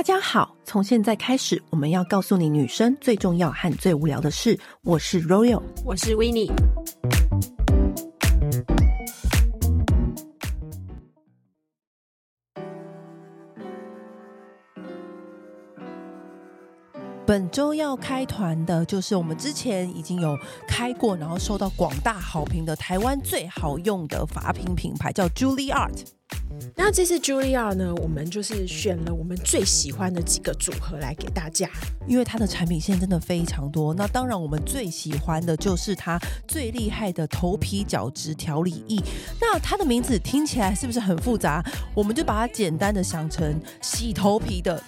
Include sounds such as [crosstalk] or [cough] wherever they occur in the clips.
大家好，从现在开始，我们要告诉你女生最重要和最无聊的事。我是 Royal，我是 Winnie。本周要开团的就是我们之前已经有开过，然后受到广大好评的台湾最好用的发品品牌，叫 Juliart。那这次 Julia 呢，我们就是选了我们最喜欢的几个组合来给大家，因为它的产品线真的非常多。那当然，我们最喜欢的就是它最厉害的头皮角质调理液。那它的名字听起来是不是很复杂？我们就把它简单的想成洗头皮的。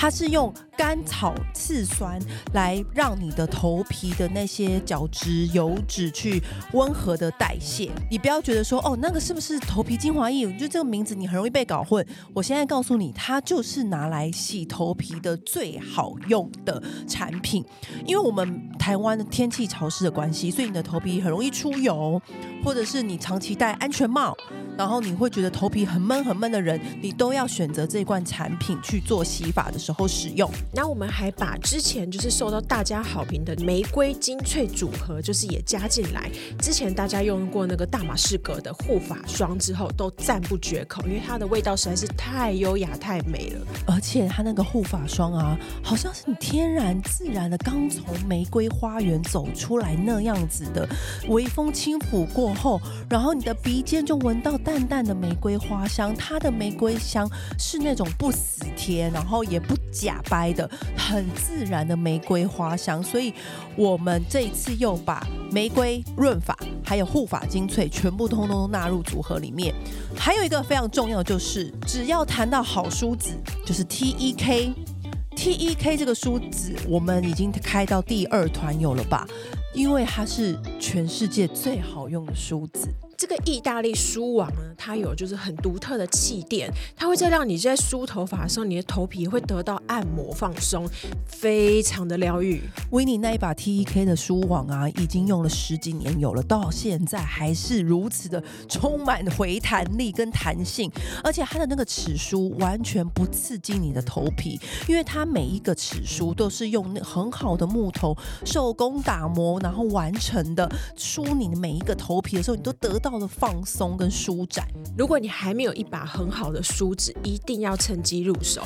它是用甘草次酸来让你的头皮的那些角质油脂去温和的代谢。你不要觉得说哦，那个是不是头皮精华液？就这个名字 [laughs] 你很容易被搞混。我现在告诉你，它就是拿来洗头皮的最好用的产品。因为我们台湾的天气潮湿的关系，所以你的头皮很容易出油，或者是你长期戴安全帽，然后你会觉得头皮很闷很闷的人，你都要选择这罐产品去做洗发的时候。时候使用，那我们还把之前就是受到大家好评的玫瑰精粹组合，就是也加进来。之前大家用过那个大马士革的护发霜之后，都赞不绝口，因为它的味道实在是太优雅、太美了。而且它那个护发霜啊，好像是你天然自然的，刚从玫瑰花园走出来那样子的，微风轻抚过后，然后你的鼻尖就闻到淡淡的玫瑰花香。它的玫瑰香是那种不死贴，然后也不。假掰的，很自然的玫瑰花香，所以我们这一次又把玫瑰润发还有护发精粹全部通通纳入组合里面。还有一个非常重要的就是，只要谈到好梳子，就是 T E K，T E K 这个梳子我们已经开到第二团有了吧？因为它是全世界最好用的梳子。这个意大利梳网呢，它有就是很独特的气垫，它会在让你在梳头发的时候，你的头皮会得到按摩放松，非常的疗愈。维尼那一把 TEK 的梳网啊，已经用了十几年有了，到现在还是如此的充满回弹力跟弹性，而且它的那个齿梳完全不刺激你的头皮，因为它每一个齿梳都是用那很好的木头手工打磨，然后完成的梳你的每一个头皮的时候，你都得到。到了放松跟舒展。如果你还没有一把很好的梳子，一定要趁机入手。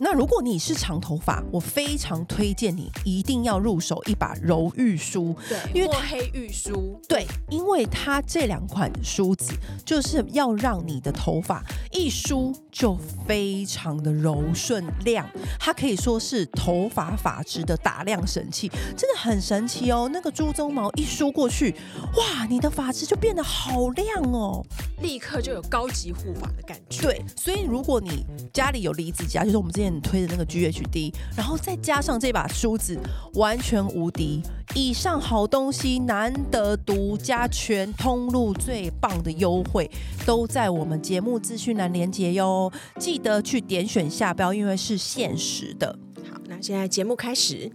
那如果你是长头发，我非常推荐你一定要入手一把柔玉梳，对，因为墨黑玉梳，对，因为它这两款梳子就是要让你的头发一梳就非常的柔顺亮，它可以说是头发发质的打亮神器，真的很神奇哦。那个猪鬃毛一梳过去，哇，你的发质就变得好亮哦，立刻就有高级护发的感觉。对，所以如果你家里有离子夹，就是我们之前。推的那个 GHD，然后再加上这把梳子，完全无敌。以上好东西难得独家，全通路最棒的优惠，都在我们节目资讯栏连接哟。记得去点选下标，因为是限时的。好，那现在节目开始。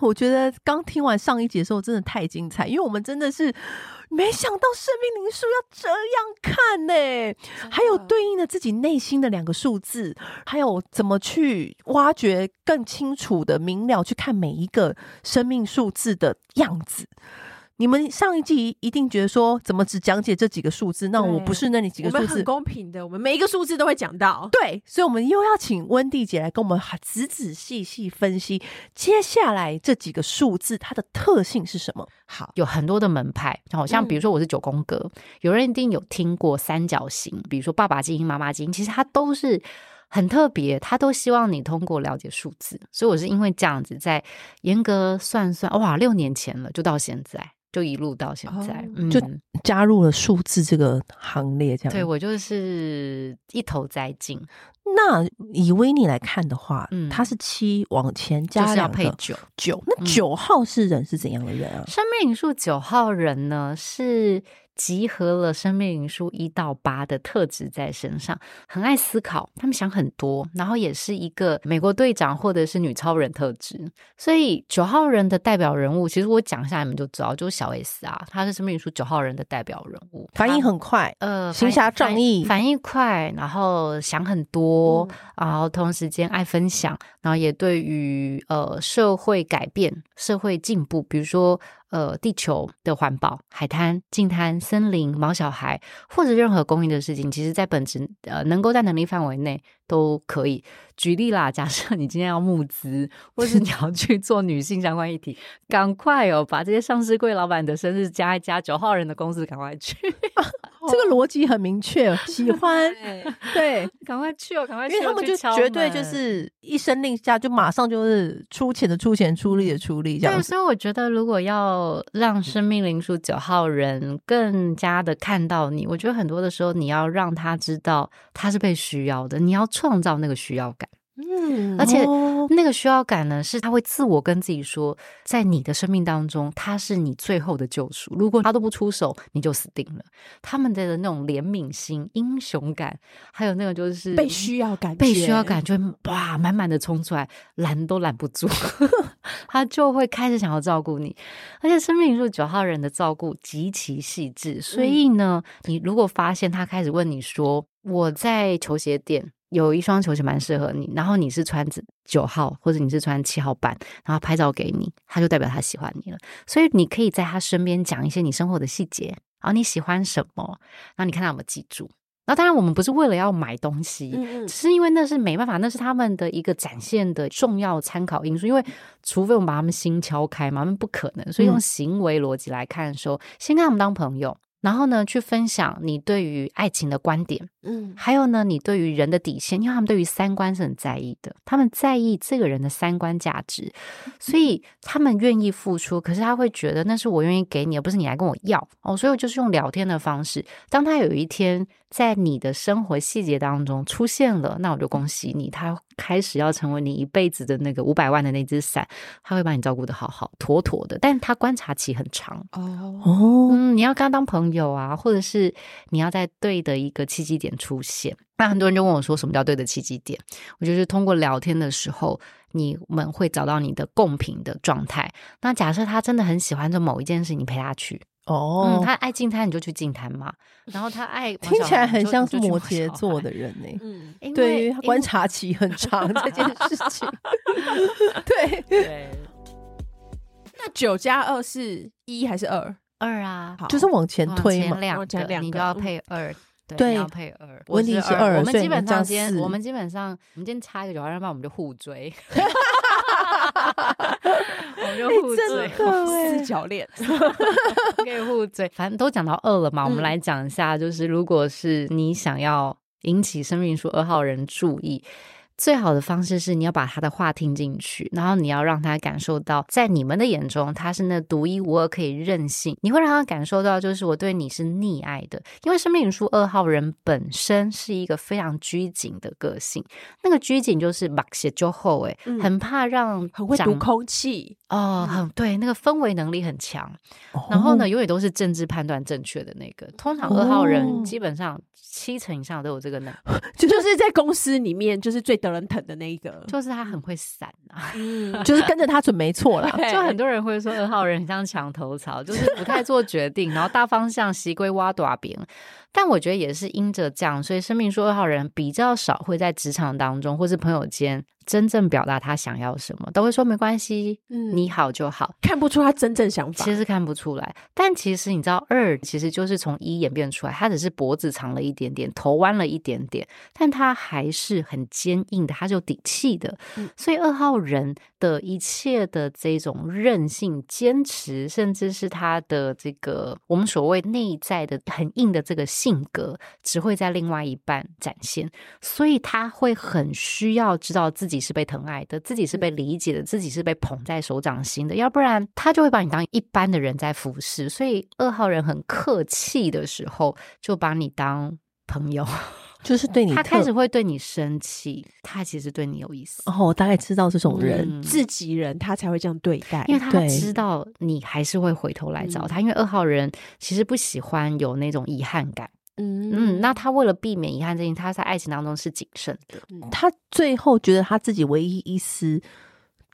我觉得刚听完上一集的时候，真的太精彩，因为我们真的是。没想到生命灵数要这样看呢、欸，还有对应的自己内心的两个数字，还有怎么去挖掘更清楚的明了去看每一个生命数字的样子。你们上一季一定觉得说，怎么只讲解这几个数字？那我不是那里几个数字，我们很公平的，我们每一个数字都会讲到。对，所以，我们又要请温蒂姐来跟我们仔仔细细分析接下来这几个数字它的特性是什么。好，有很多的门派，好像比如说我是九宫格，嗯、有人一定有听过三角形，比如说爸爸基因、妈妈基因，其实它都是很特别，他都希望你通过了解数字。所以我是因为这样子，在严格算算，哇，六年前了，就到现在。就一路到现在，哦嗯、就加入了数字这个行列，这样。对，我就是一头栽进。那以 Winnie 来看的话，嗯，他是七往前加两个配九九。那九号是人是怎样的人啊？生命灵数九号人呢是。集合了生命灵数一到八的特质在身上，很爱思考，他们想很多，然后也是一个美国队长或者是女超人特质。所以九号人的代表人物，其实我讲一下你们就知道，就是小 S 啊，他是生命灵数九号人的代表人物，反应很快，呃，行侠仗义，反应快，然后想很多，嗯、然后同时间爱分享，然后也对于呃社会改变、社会进步，比如说。呃，地球的环保、海滩、近滩、森林、毛小孩，或者任何公益的事情，其实，在本质呃，能够在能力范围内都可以。举例啦，假设你今天要募资，或是你要去做女性相关议题，赶快哦，把这些上市柜老板的生日加一加，九号人的公司赶快去。[laughs] 这个逻辑很明确，喜 [laughs] 欢对，赶快去哦，赶快去，因为他们就绝对就是一声令下，就马上就是出钱的出钱，出力的出力，这样。所以我觉得，如果要让生命灵数九号人更加的看到你，我觉得很多的时候，你要让他知道他是被需要的，你要创造那个需要感。嗯，而且那个需要感呢，是他会自我跟自己说，在你的生命当中，他是你最后的救赎。如果他都不出手，你就死定了。他们的那种怜悯心、英雄感，还有那个就是被需要感，被需要感就会哇满满的冲出来，拦都拦不住，[laughs] 他就会开始想要照顾你。而且生命灵数九号人的照顾极其细致，所以呢，你如果发现他开始问你说：“我在球鞋店。”有一双球鞋蛮适合你，然后你是穿九号或者你是穿七号半，然后拍照给你，他就代表他喜欢你了。所以你可以在他身边讲一些你生活的细节，然后你喜欢什么，然后你看他有没有记住。然后当然我们不是为了要买东西，只是因为那是没办法，那是他们的一个展现的重要参考因素。因为除非我们把他们心敲开嘛，他们不可能。所以用行为逻辑来看的时候，先跟他们当朋友。然后呢，去分享你对于爱情的观点，嗯，还有呢，你对于人的底线，因为他们对于三观是很在意的，他们在意这个人的三观价值，所以他们愿意付出。可是他会觉得那是我愿意给你，而不是你来跟我要哦。所以我就是用聊天的方式，当他有一天在你的生活细节当中出现了，那我就恭喜你，他开始要成为你一辈子的那个五百万的那只伞，他会把你照顾的好好妥妥的，但他观察期很长哦，嗯，你要跟他当朋友。啊，或者是你要在对的一个契机点出现。那很多人就问我说：“什么叫对的契机点？”我就是通过聊天的时候，你们会找到你的共频的状态。那假设他真的很喜欢做某一件事，你陪他去哦。嗯，他爱净滩，你就去净滩嘛。然后他爱 [laughs] 听起来很像是摩羯座的人呢。嗯，对于观察期很长 [laughs] 这件事情。[laughs] 对对。那九加二是一还是二？二啊，就是往前推嘛，两个你就要配二，对，要配二。问题是二，我们基本上今天，我们基本上，我们今天差一个九号人，不然我们就互追，[laughs] 我们就互追，四角恋 [laughs] 可以互嘴。反正都讲到二了嘛，我们来讲一下，就是如果是你想要引起生命灵数二号人注意。最好的方式是你要把他的话听进去，然后你要让他感受到，在你们的眼中他是那独一无二可以任性。你会让他感受到，就是我对你是溺爱的，因为生命灵数二号人本身是一个非常拘谨的个性，那个拘谨就是把血就后哎，很怕让很会读空气哦，很对，那个氛围能力很强，然后呢，永远都是政治判断正确的那个。通常二号人基本上七成以上都有这个能力，[laughs] 就是在公司里面就是最。得人疼的那一个，就是他很会闪啊，嗯，就是跟着他准没错啦。[laughs] 就很多人会说二号人很像墙头草，就是不太做决定，然后大方向西归挖短饼。但我觉得也是因着这样，所以生命灵数二号人比较少会在职场当中或是朋友间。真正表达他想要什么，都会说没关系，嗯，你好就好，看不出他真正想法，其实看不出来。但其实你知道，二其实就是从一演变出来，他只是脖子长了一点点，头弯了一点点，但他还是很坚硬的，他是有底气的。嗯，所以二号人的一切的这种韧性、坚持，甚至是他的这个我们所谓内在的很硬的这个性格，只会在另外一半展现。所以他会很需要知道自己。是被疼爱的，自己是被理解的，自己是被捧在手掌心的，要不然他就会把你当一般的人在服侍。所以二号人很客气的时候，就把你当朋友，就是对你。他开始会对你生气，他其实对你有意思。哦，我大概知道这种人，嗯、自己人他才会这样对待，因为他知道你还是会回头来找他。因为二号人其实不喜欢有那种遗憾感。嗯嗯，那他为了避免遗憾这件，他在爱情当中是谨慎的。他最后觉得他自己唯一一丝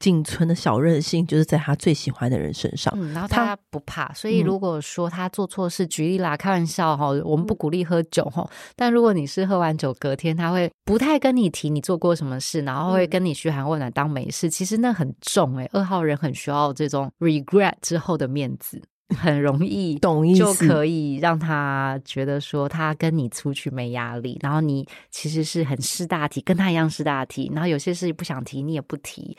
仅存的小任性，就是在他最喜欢的人身上。嗯，然后他不怕，所以如果说他做错事，举例啦，开玩笑哈，我们不鼓励喝酒哈。但如果你是喝完酒隔天，他会不太跟你提你做过什么事，然后会跟你嘘寒问暖当没事。其实那很重哎，二号人很需要这种 regret 之后的面子。很容易懂意思，就可以让他觉得说他跟你出去没压力，然后你其实是很识大体，跟他一样识大体，然后有些事不想提你也不提，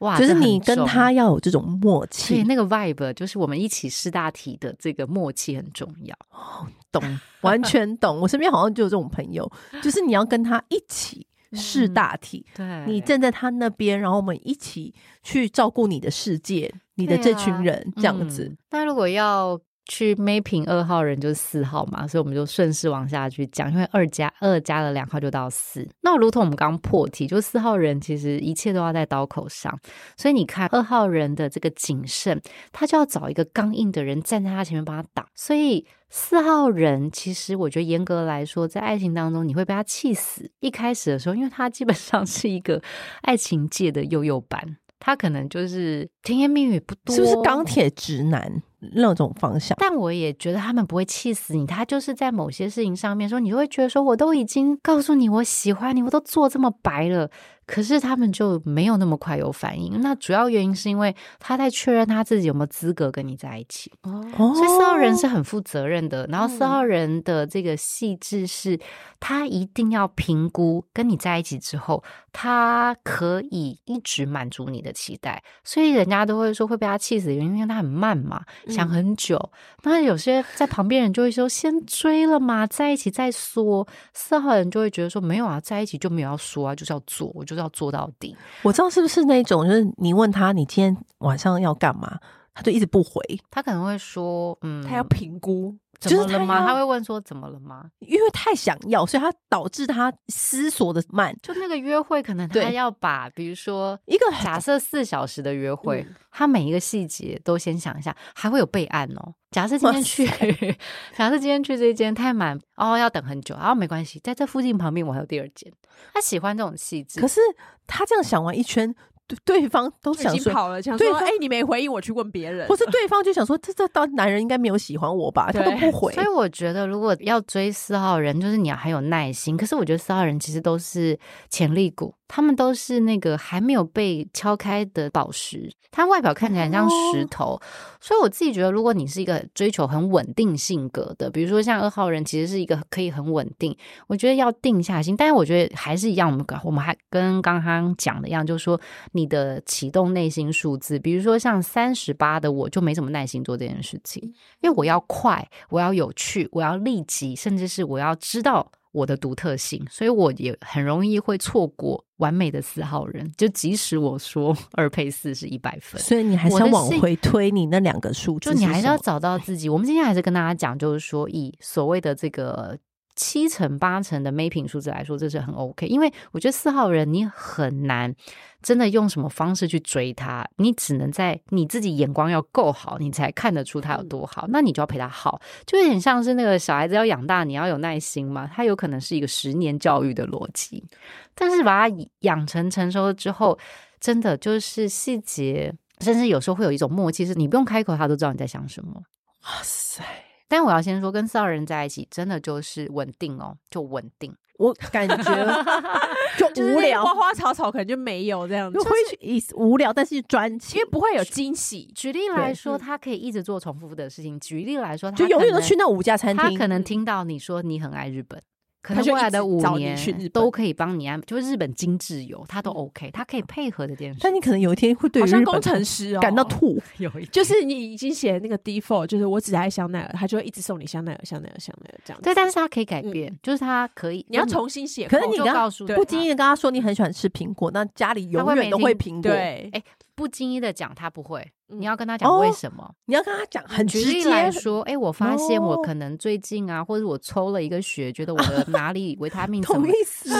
哇，就是你跟他要有这种默契，对，那个 vibe 就是我们一起识大体的这个默契很重要。哦，懂，完全懂。我身边好像就有这种朋友，就是你要跟他一起识大体，嗯、对，你站在他那边，然后我们一起去照顾你的世界。你的这群人、啊、这样子、嗯，那如果要去 mapping 二号人就是四号嘛，所以我们就顺势往下去讲，因为二加二加了两号就到四。那如同我们刚破题，就四号人其实一切都要在刀口上，所以你看二号人的这个谨慎，他就要找一个刚硬的人站在他前面帮他挡。所以四号人其实我觉得严格来说，在爱情当中你会被他气死。一开始的时候，因为他基本上是一个爱情界的幼幼班。他可能就是甜言蜜语不多，是不是钢铁直男那种方向？但我也觉得他们不会气死你，他就是在某些事情上面说，你就会觉得说，我都已经告诉你我喜欢你，我都做这么白了。可是他们就没有那么快有反应，那主要原因是因为他在确认他自己有没有资格跟你在一起。哦，所以四号人是很负责任的。然后四号人的这个细致是，他一定要评估跟你在一起之后，他可以一直满足你的期待。所以人家都会说会被他气死的原因，因为他很慢嘛，想很久。那有些在旁边人就会说先追了嘛，在一起再说。四号人就会觉得说没有啊，在一起就没有要说啊，就是要做，我就。要做到底，我知道是不是那种，就是你问他你今天晚上要干嘛，他就一直不回，他可能会说，嗯，他要评估，怎么了吗？他，他会问说怎么了吗？因为太想要，所以他导致他思索的慢。就那个约会，可能他要把，比如说一个假设四小时的约会，他每一个细节都先想一下，还会有备案哦。假设今天去，假设今天去这一间太满哦，要等很久，然后没关系，在这附近旁边我还有第二间。他喜欢这种细致，可是他这样想完一圈。对，对方都想说跑了，想说哎，你没回应，我去问别人，或是对方就想说，这这当男人应该没有喜欢我吧？他都不回。所以我觉得，如果要追四号人，就是你要很有耐心。可是我觉得四号人其实都是潜力股。他们都是那个还没有被敲开的宝石，它外表看起来很像石头，哦、所以我自己觉得，如果你是一个追求很稳定性格的，比如说像二号人，其实是一个可以很稳定，我觉得要定下心。但是我觉得还是一样，我们我们还跟刚刚讲的一样，就是说你的启动内心数字，比如说像三十八的，我就没什么耐心做这件事情，因为我要快，我要有趣，我要立即，甚至是我要知道。我的独特性，所以我也很容易会错过完美的四号人。就即使我说 [laughs] 二配四是一百分，所以你还是要往回推你那两个数字，就你还是要找到自己。我们今天还是跟大家讲，就是说以所谓的这个。七成八成的 mapping 数字来说，这是很 OK，因为我觉得四号人你很难真的用什么方式去追他，你只能在你自己眼光要够好，你才看得出他有多好，那你就要陪他好，就有点像是那个小孩子要养大，你要有耐心嘛，他有可能是一个十年教育的逻辑，但是把他养成成熟了之后，真的就是细节，甚至有时候会有一种默契，是你不用开口，他都知道你在想什么。哇塞！但我要先说，跟四号人在一起，真的就是稳定哦，就稳定。我感觉 [laughs] 就无聊，花花草草可能就没有这样子，会意思无聊，但是专情，因为不会有惊喜。举例来说，他可以一直做重复的事情。举例来说，他就永远都去那五家餐厅。他可能听到你说你很爱日本。可能未来的五年都可以帮你安，就是日本精致游，他都 OK，他可以配合的电视。但你可能有一天会对好像工程师哦感到吐，[laughs] 有一就是你已经写那个 default，就是我只爱香奈儿，他就会一直送你香奈儿、香奈儿、香奈儿这样。对，但是他可以改变，就是他可以，你要重新写。可是你告诉不经意的跟他说你很喜欢吃苹果，那家里永远都会苹果。对，哎。不经意的讲，他不会。你要跟他讲为什么？哦、你要跟他讲很直接来说，哎、欸，我发现我可能最近啊，或者我抽了一个血，觉得我的哪里维他命 [laughs] 什么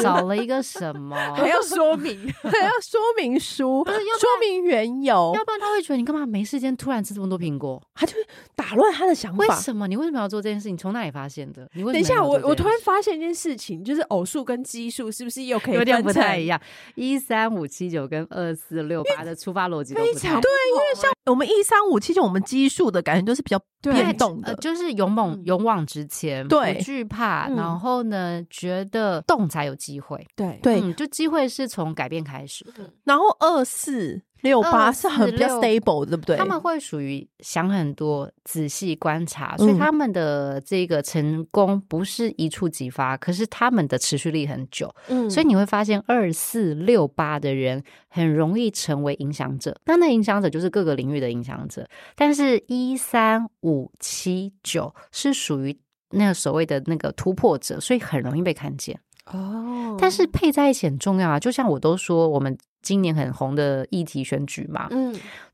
少了一个什 [laughs] 么，还要说 [laughs] 明，还要说明书，说明缘由，要不然他会觉得你干嘛没时间突然吃这么多苹果？他就会打乱他的想法。为什么？你为什么要做这件事？你从哪里发现的？你等一下，我我突然发现一件事情，就是偶数跟奇数是不是又可以有点不太一样？一三五七九跟二四六八的出发逻辑都不太对，因为像我们一三五。其实我们奇数的感觉都是比较变动的，呃，就是勇猛、勇往直前，对，不惧怕，然后呢，觉得动才有机会，对对，嗯，就机会是从改变开始的。然后二四六八是很比较 stable，对不对？他们会属于想很多、仔细观察，所以他们的这个成功不是一触即发，可是他们的持续力很久。嗯，所以你会发现二四六八的人很容易成为影响者，那那影响者就是各个领域的影响者。但是，一三五七九是属于那个所谓的那个突破者，所以很容易被看见。哦，但是配在一起很重要啊，就像我都说我们。今年很红的议题选举嘛，嗯，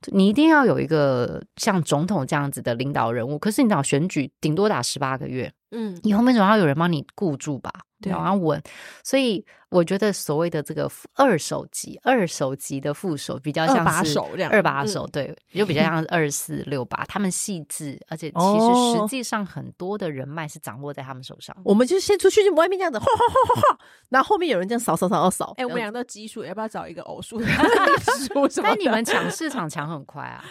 你一定要有一个像总统这样子的领导人物。可是你知道选举顶多打十八个月，嗯，你后面总要有人帮你顾住吧，对，然后稳。所以我觉得所谓的这个二手级、二手级的副手比较像是二把手这样，二把手对，就比较像是 [laughs] 二四六八，他们细致，而且其实实际上很多的人脉是掌握在他们手上。我们就先出去外面这样子，哗哗哗哗哗，然后后面有人这样扫扫扫扫扫。哎，我们俩都奇数，要不要找一个偶数？[laughs] [laughs] 但你们抢市场抢很快啊！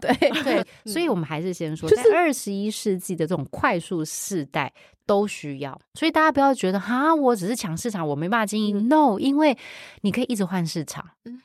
对对，所以我们还是先说，在二十一世纪的这种快速世代都需要，所以大家不要觉得哈，我只是抢市场，我没办法经营。No，因为你可以一直换市场。嗯，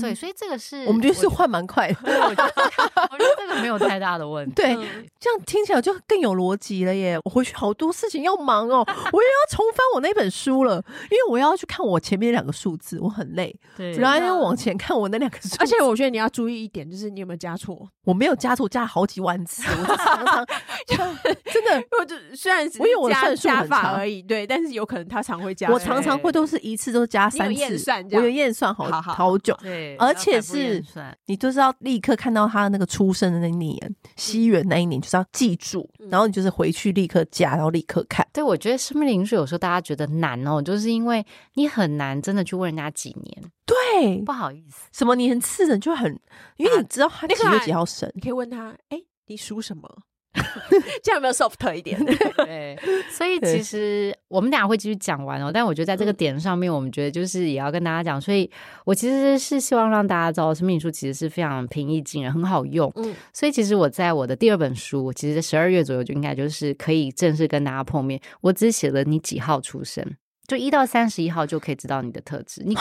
对，所以这个是我们觉得是换蛮快的，对，我觉得 [laughs] 我觉得这个没有太大的问题。对，这样听起来就更有逻辑了耶！我回去好多事情要忙哦，我又要重翻我那本书了，因为我要去看我前面两个数字，我很累。对，然后要往前看我那两个数字，而且我觉得你要注意一点，就是你有没有加错？我没有加错，加了好几万次，我常常 [laughs] 真的，我就虽然是我算数加法而已，对，但是有可能他常会加，我常常会都是一次都加三次，我有验算好好久。对，而且是你就是要立刻看到他那个出生的那一年，西元那一年，就是要记住，然后你就是回去立刻加，然后立刻看。对，我觉得生命灵数有时候大家觉得难哦，就是因为你很难真的去问人家几年。对，不好意思，什么年次的就很，因为你知道他几月几号生，你可以问他，哎、欸，你属什么？[laughs] 这样有没有 soft 一点？[laughs] 对，所以其实我们俩会继续讲完哦。但我觉得在这个点上面，我们觉得就是也要跟大家讲。所以我其实是希望让大家知道，生命书其实是非常平易近人，很好用。嗯，所以其实我在我的第二本书，其实在十二月左右就应该就是可以正式跟大家碰面。我只写了你几号出生，就一到三十一号就可以知道你的特质。你。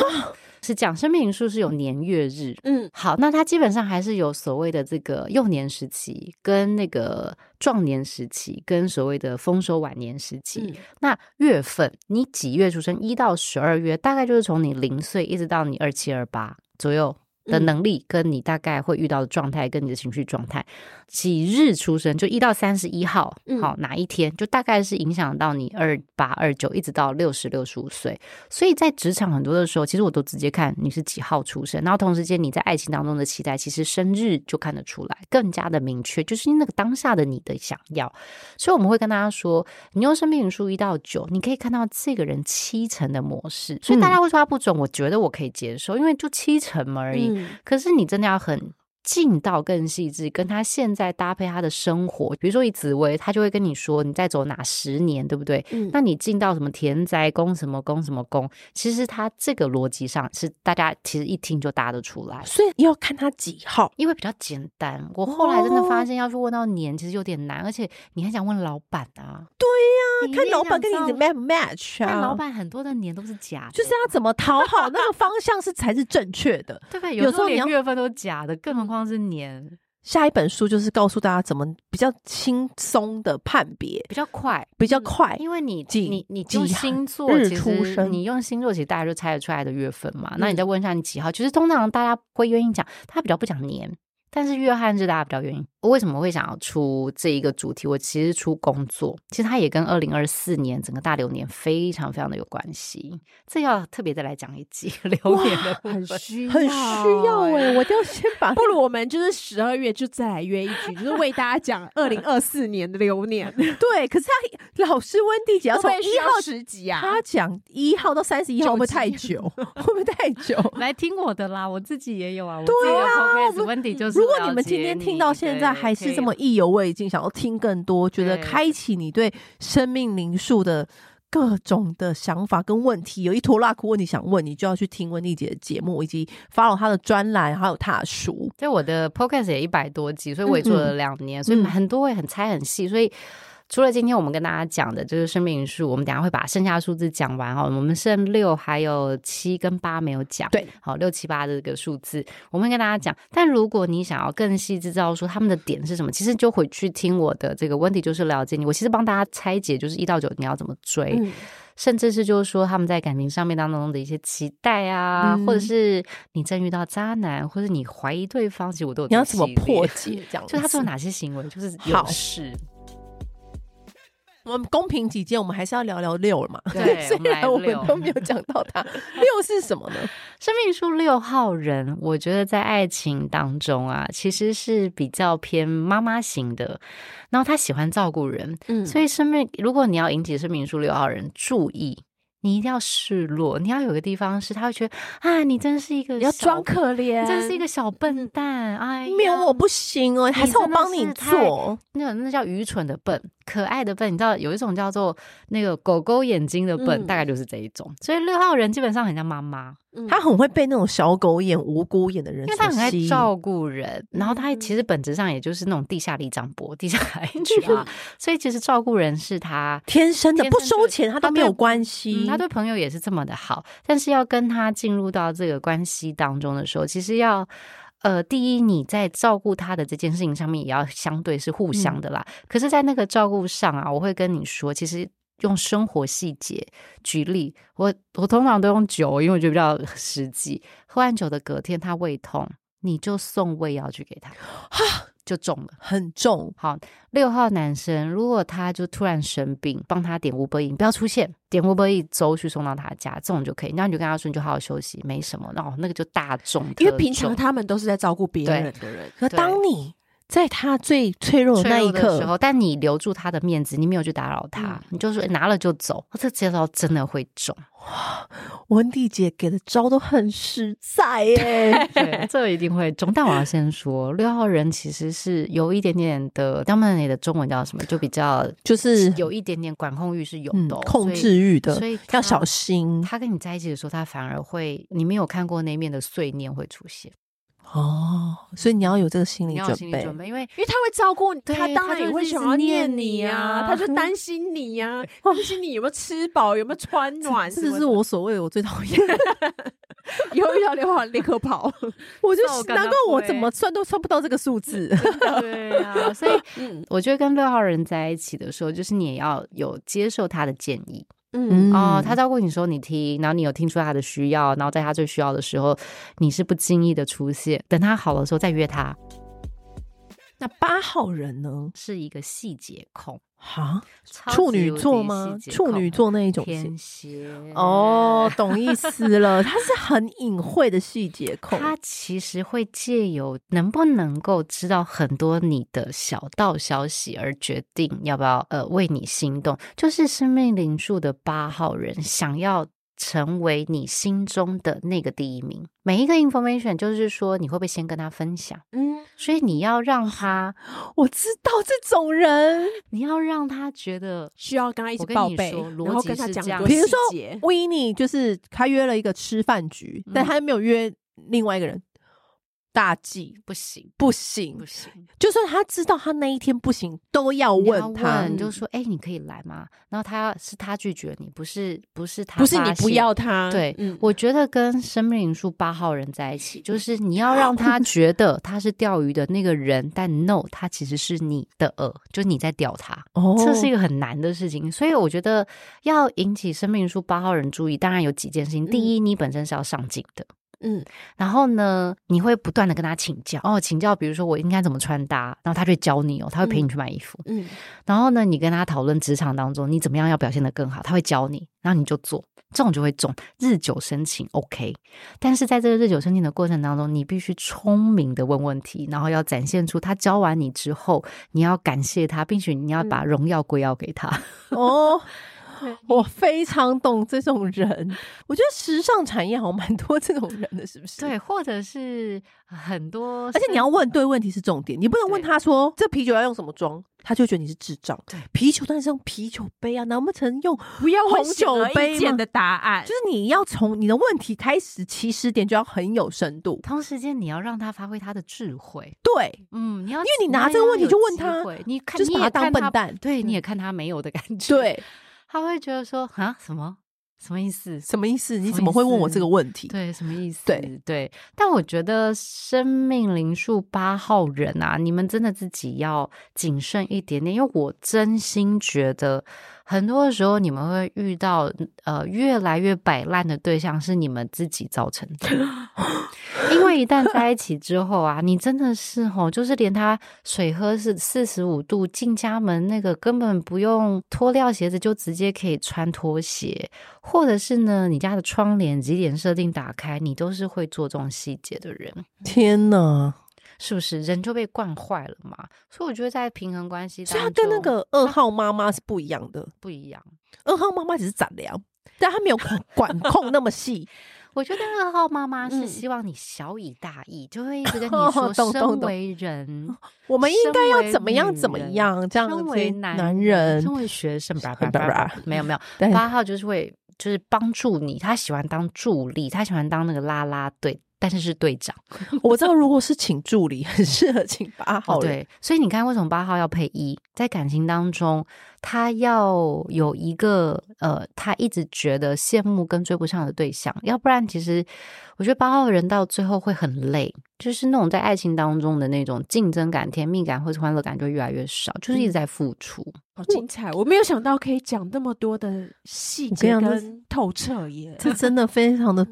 是讲生命灵数是有年月日，嗯，好，那它基本上还是有所谓的这个幼年时期，跟那个壮年时期，跟所谓的丰收晚年时期。嗯、那月份，你几月出生？一到十二月，大概就是从你零岁一直到你二七二八左右。的能力跟你大概会遇到的状态，跟你的情绪状态，几日出生就一到三十一号，好哪一天就大概是影响到你二八二九一直到六十六十五岁。所以在职场很多的时候，其实我都直接看你是几号出生，然后同时间你在爱情当中的期待，其实生日就看得出来，更加的明确，就是那个当下的你的想要。所以我们会跟大家说，你用生命灵数一到九，你可以看到这个人七成的模式。所以大家会说他不准，我觉得我可以接受，因为就七成嘛而已。可是你真的要很进到更细致，跟他现在搭配他的生活，比如说以紫薇，他就会跟你说你在走哪十年，对不对？嗯，那你进到什么田宅宫、什么宫、什么宫，其实他这个逻辑上是大家其实一听就答得出来，所以要看他几号，因为比较简单。我后来真的发现，要去问到年，其实有点难，而且你还想问老板啊？对呀。看老板跟你 match 不 match 啊？看老板很多的年都是假的，就是要怎么讨好那个方向是才是正确的，[laughs] 对吧？有时候连月份都假的，更何况是年。下一本书就是告诉大家怎么比较轻松的判别，比较快，比较快，因为你你你用星座日出生，你用星座其实大家就猜得出来的月份嘛。那你再问一下你几号，其实通常大家会愿意讲，他比较不讲年，但是约翰是大家比较愿意我为什么会想要出这一个主题？我其实出工作，其实它也跟二零二四年整个大流年非常非常的有关系。这要特别再来讲一集 [laughs] 流年的部分，很需 [laughs] 很需要哎、欸，我都要先把。[laughs] 不如我们就是十二月就再来约一局，就是为大家讲二零二四年的流年。对，可是他老师温蒂姐要从一号十集啊，他讲一号到三十一号会不会太久？会不会太久？来听我的啦，我自己也有啊。对啊，温蒂就是。如果你们今天听到现在。还是这么意犹未尽，想要听更多，觉得开启你对生命灵数的各种的想法跟问题，有一坨拉库问题想问你，就要去听温丽姐的节目，以及 follow 她的专栏，还有她的书。对，我的 podcast 也一百多集，所以我也做了两年，嗯嗯，所以很多会很猜很细，所以。除了今天我们跟大家讲的就是生命数，我们等下会把剩下的数字讲完哈。我们剩六还有七跟八没有讲，对，好六七八的这个数字，我们会跟大家讲。但如果你想要更细致知道说他们的点是什么，其实就回去听我的这个问题就是了解你。我其实帮大家拆解，就是一到九你要怎么追，嗯、甚至是就是说他们在感情上面当中的一些期待啊，嗯、或者是你正遇到渣男，或者你怀疑对方，其实我都有。你要怎么破解？这样 [laughs] 就他做哪些行为，就是有事。我们公平起见，我们还是要聊聊六嘛。对，[laughs] 虽然我们都没有讲到他 [laughs] 六是什么呢？生命数六号人，我觉得在爱情当中啊，其实是比较偏妈妈型的，然后他喜欢照顾人，嗯，所以生命，如果你要引起生命数六号人注意。你一定要示弱，你要有个地方是他会觉得，啊，你真是一个要装可怜，真是一个小笨蛋，哎，没有我不行哦，还是我帮你做，那那叫愚蠢的笨，可爱的笨，你知道有一种叫做那个狗狗眼睛的笨，嗯、大概就是这一种，所以六号人基本上很像妈妈。他很会被那种小狗眼、无辜眼的人，因为他很爱照顾人，然后他其实本质上也就是那种地下里长伯、地下来去啊，[laughs] 所以其实照顾人是他天生的，不收钱他都没有关系。他对朋友也是这么的好，但是要跟他进入到这个关系当中的时候，其实要呃，第一你在照顾他的这件事情上面也要相对是互相的啦。可是，在那个照顾上啊，我会跟你说，其实。用生活细节举例，我我通常都用酒，因为我觉得比较 [laughs] 实际。喝完酒的隔天，他胃痛，你就送胃药去给他，哈，就中了，很重。好，六号男生，如果他就突然生病，帮他点 Uber Eats，不要出现，点 Uber Eats 周去送到他家，这种就可以。那你就跟他说，你就好好休息，没什么。那、哦那个就大众，因为平常他们都是在照顾别人的人，可当你。在他最脆弱的那一刻的时候，但你留住他的面子，你没有去打扰他，嗯、你就说拿了就走，这这招真的会中。哇，温蒂姐给的招都很实在耶，对，这一定会中。但我要先说，[laughs] 六号人其实是有一点点的，他们的中文叫什么？就比较就是有一点点管控欲是有的，嗯、控制欲的，所以要小心。他跟你在一起的时候，他反而会，你没有看过那面的碎念会出现。哦，所以你要有这个心理准备，准备因为因为他会照顾你，他当然也会想要念你啊，他就担心你呀，[laughs] 担心你有没有吃饱，有没有穿暖。这是我所谓我最讨厌的，以后遇到六号立刻跑。[laughs] 我就难怪我怎么算都算不到这个数 [laughs] 字。对啊，所以嗯我觉得跟六号人在一起的时候，就是你也要有接受他的建议。嗯哦，他照顾你时候你听，然后你有听出他的需要，然后在他最需要的时候，你是不经意的出现，等他好的时候再约他。那八号人呢？是一个细节控。哈，处女座吗？处女座那一种天蝎哦，懂意思了。他是很隐晦的细节控，他其实会借由能不能够知道很多你的小道消息而决定要不要呃为你心动。就是生命灵数的八号人想要。成为你心中的那个第一名。每一个 information 就是说，你会不会先跟他分享？嗯，所以你要让他，[gasps] 我知道这种人，[laughs] 你要让他觉得需要跟他一起报备，然后跟他讲。比如说，Winnie 就是他约了一个吃饭局，嗯、但他没有约另外一个人。大忌不行，不行，不行！就算他知道他那一天不行，都要问他，你就说：“哎、欸，你可以来吗？”然后他是他拒绝你，不是不是他，不是你不要他。对，嗯、我觉得跟生命灵数八号人在一起，就是你要让他 [laughs] 觉得他是钓鱼的那个人，但 no，他其实是你的饵，就是你在钓他。哦，这是一个很难的事情，所以我觉得要引起生命灵数八号人注意，当然有几件事情。第一，你本身是要上进的。嗯，然后呢，你会不断的跟他请教哦，请教，比如说我应该怎么穿搭，然后他就会教你哦，他会陪你去买衣服，嗯，然后呢，你跟他讨论职场当中你怎么样要表现的更好，他会教你，然后你就做，这种就会中，日久生情，OK。但是在这个日久生情的过程当中，你必须聪明的问问题，然后要展现出他教完你之后，你要感谢他，并且你要把荣耀归要给他，嗯、哦。[laughs] 我非常懂这种人，我觉得时尚产业好像蛮多这种人的，是不是？对，或者是很多，而且你要问对问题是重点，你不能问他说这啤酒要用什么装，他就觉得你是智障。对，啤酒当然是用啤酒杯啊，难不成用不要红酒杯的答案？就是你要从你的问题开始，起始点就要很有深度，同时间你要让他发挥他的智慧。对，嗯，你要因为你拿这个问题就问他，你看就是把他当笨蛋，对，你也看他没有的感觉，对。他会觉得说啊，什么什么意思？什么意思？你怎么会问我这个问题？对，什么意思？对对。但我觉得生命灵数八号人啊，你们真的自己要谨慎一点点，因为我真心觉得。很多的时候，你们会遇到呃越来越摆烂的对象，是你们自己造成的。因为一旦在一起之后啊，你真的是吼，就是连他水喝是四十五度进家门，那个根本不用脱掉鞋子就直接可以穿拖鞋，或者是呢，你家的窗帘几点设定打开，你都是会做这种细节的人。天哪！是不是人就被惯坏了嘛？所以我觉得在平衡关系所以他跟那个二号妈妈是不一样的，不一样。二号妈妈只是杂粮，但他没有管控那么细。我觉得二号妈妈是希望你小以大义，嗯、就会一直跟你 [laughs] 说，身为人，我们应该要怎么样怎么样，这样身为男人，身为学生，叭叭叭叭，没有没有。[laughs] 八号就是会就是帮助你，他喜欢当助力，他喜欢当那个啦啦队。但是是队长，[laughs] 我知道，如果是请助理，[laughs] 很适合请八号。对，所以你看，为什么八号要配一？在感情当中，他要有一个呃，他一直觉得羡慕跟追不上的对象，要不然，其实我觉得八号的人到最后会很累，就是那种在爱情当中的那种竞争感、甜蜜感或者欢乐感就越来越少，就是一直在付出。嗯、好精彩！我没有想到可以讲那么多的细节跟透彻耶，这真的非常的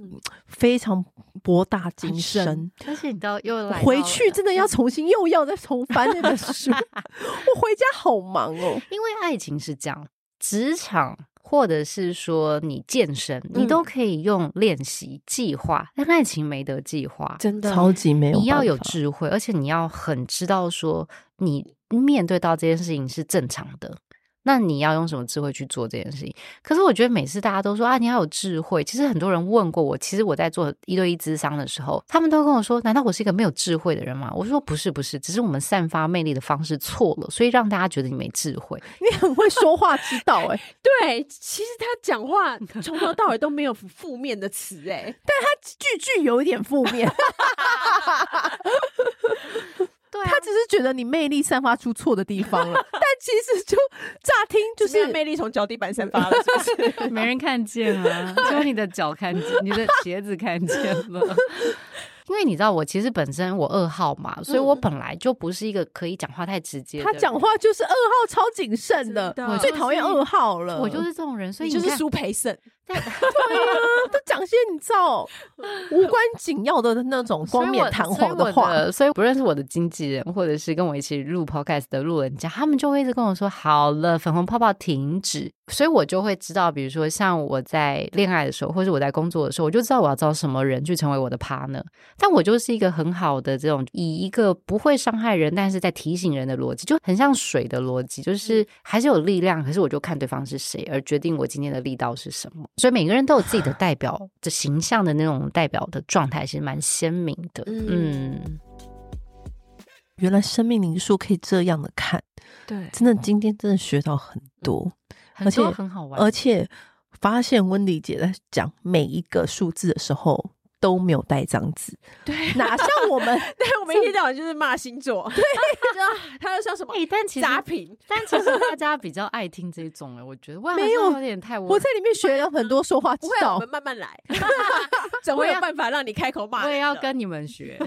非常。博大精深，而且你知道又来回去真的要重新又要再重翻那本书，[laughs] 我回家好忙哦。因为爱情是这样，职场或者是说你健身，你都可以用练习计划，但爱情没得计划，真的超级没有。你要有智慧，而且你要很知道说你面对到这件事情是正常的。那你要用什么智慧去做这件事情？可是我觉得每次大家都说啊，你要有智慧。其实很多人问过我，其实我在做一对一咨商的时候，他们都跟我说：难道我是一个没有智慧的人吗？我说不是，不是，只是我们散发魅力的方式错了，所以让大家觉得你没智慧。你很会说话，知道哎？[laughs] 对，其实他讲话 [laughs] 从头到尾都没有负面的词哎，但他句句有一点负面。对、啊，他只是觉得你魅力散发出错的地方了，[laughs] 但其实就乍听就是魅力从脚底板散发了，是不是？[laughs] 没人看见啊，只有你的脚看见，你的鞋子看见了。因为你知道我其实本身我二号嘛，所以我本来就不是一个可以讲话太直接的。他讲话就是二号超谨慎的，我最讨厌二号了。我就是这种人，所以你就是苏培盛。[laughs] 对啊，都讲些你知道无关紧要的那种冠冕堂皇的话。所以不认识我的经纪人，或者是跟我一起录 podcast 的路人甲，他们就会一直跟我说：“好了，粉红泡泡停止。”所以我就会知道，比如说像我在恋爱的时候，或者我在工作的时候，我就知道我要找什么人去成为我的 partner。但我就是一个很好的这种，以一个不会伤害人，但是在提醒人的逻辑，就很像水的逻辑，就是还是有力量。可是我就看对方是谁，而决定我今天的力道是什么。所以每个人都有自己的代表的形象的那种代表的状态，其实蛮鲜明的。嗯，原来生命灵数可以这样的看，对，真的今天真的学到很多。而且很好玩，而且发现温迪姐在讲每一个数字的时候都没有带脏字，对，哪像我们？[laughs] 对，我们一天到晚就是骂星座，对，他就像什么？哎，但其实杂品，[laughs] 但其实大家比较爱听这种哎，我觉得哇，没有有点太我，在里面学了很多说话之道，我们慢慢来，[laughs] 怎么有办法让你开口骂。我也要跟你们学，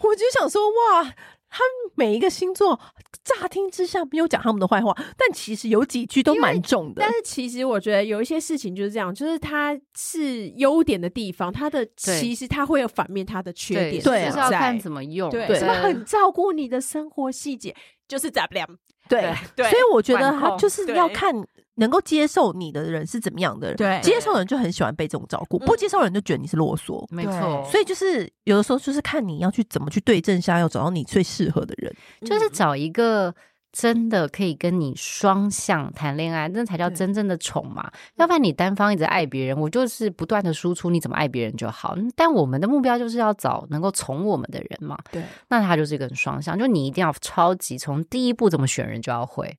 我就想说哇。他们每一个星座乍听之下没有讲他们的坏话，但其实有几句都蛮重的。但是其实我觉得有一些事情就是这样，就是它是优点的地方，它的其实它会有反面，它的缺点，对，是要看怎么用。对，什么很照顾你的生活细节，就是咋不了？对对，所以我觉得他就是要看能够接受你的人是怎么样的人。对，接受人就很喜欢被这种照顾，不接受人就觉得你是啰嗦。没错，所以就是有的时候就是看你要去怎么去对症下药，找到你最适合的人，就是找一个真的可以跟你双向谈恋爱，那才叫真正的宠嘛。要不然你单方一直爱别人，我就是不断的输出你怎么爱别人就好。但我们的目标就是要找能够宠我们的人嘛。对，那他就是一个双向，就你一定要超级从第一步怎么选人就要会，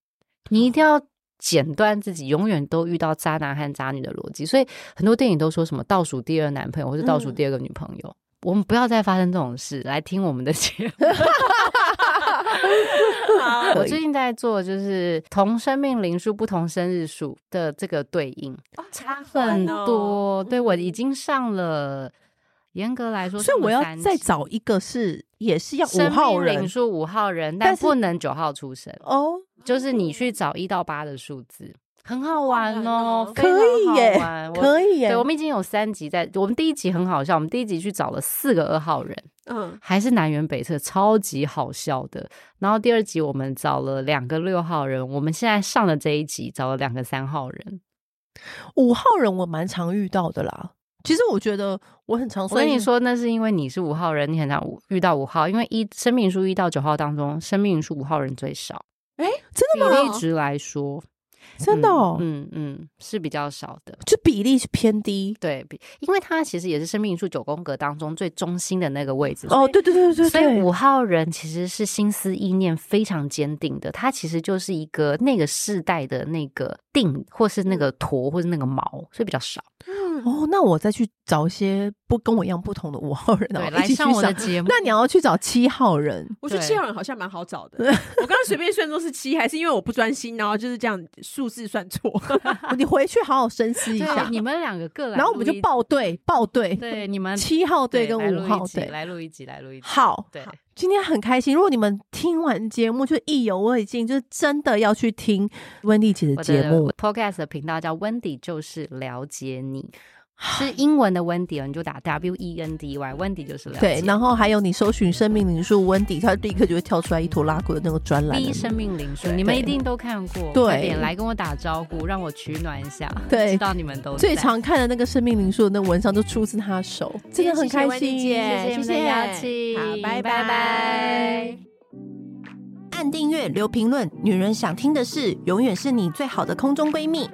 你一定要。剪断自己永远都遇到渣男和渣女的逻辑，所以很多电影都说什么倒数第二男朋友或是倒数第二个女朋友，嗯、我们不要再发生这种事。来听我们的节目。我最近在做就是同生命灵数不同生日数的这个对应，差很多。对，我已经上了，严格来说，所以我要再找一个是也是要五号人，灵数五号人，但不能九号出生哦。就是你去找一到八的数字，很好玩哦，可以耶，[laughs] 可以耶。对，我们已经有三集在，我们第一集很好笑，我们第一集去找了四个二号人，嗯，还是南辕北辙，超级好笑的。然后第二集我们找了两个六号人，我们现在上的这一集找了两个三号人，五号人我蛮常遇到的啦。其实我觉得我很常，我跟你说，那是因为你是五号人，你很常遇到五号，因为一生命数一到九号当中，生命数五号人最少。哎，真的吗？比例值来说，真的，哦，嗯嗯，是比较少的，就比例是偏低。对，比，因为它其实也是生命数九宫格当中最中心的那个位置。哦，对对对对对。所以五号人其实是心思意念非常坚定的，他其实就是一个那个世代的那个定，或是那个驼，或是那个毛，所以比较少。哦，那我再去找一些不跟我一样不同的五号人，对，来上我的节目。那你要去找七号人，我觉得七号人好像蛮好找的。我刚刚随便算都是七，还是因为我不专心，然后就是这样数字算错。[laughs] 你回去好好深思 [laughs] 一下。你们两个各来，然后我们就报对，报对。对，你们七号队跟五号队来录一集，来录一集。好，对，今天很开心。如果你们听完节目就意犹未尽，就真的要去听温蒂姐的节目。Podcast 的频道叫温蒂，就是了解你。是英文的 Wendy，，你就打 W E N D Y，Wendy 就是了解。对，然后还有你搜寻生命灵数 Wendy，，它立刻就会跳出来一坨拉库的那个专栏。第一生命灵数，你们一定都看过。对，快点来跟我打招呼，让我取暖一下。对，知道你们都最常看的那个生命灵数的那文章，都出自他手，真的很开心。谢谢你的邀请，好，拜拜拜。按订阅，留评论，女人想听的事，永远是你最好的空中闺蜜。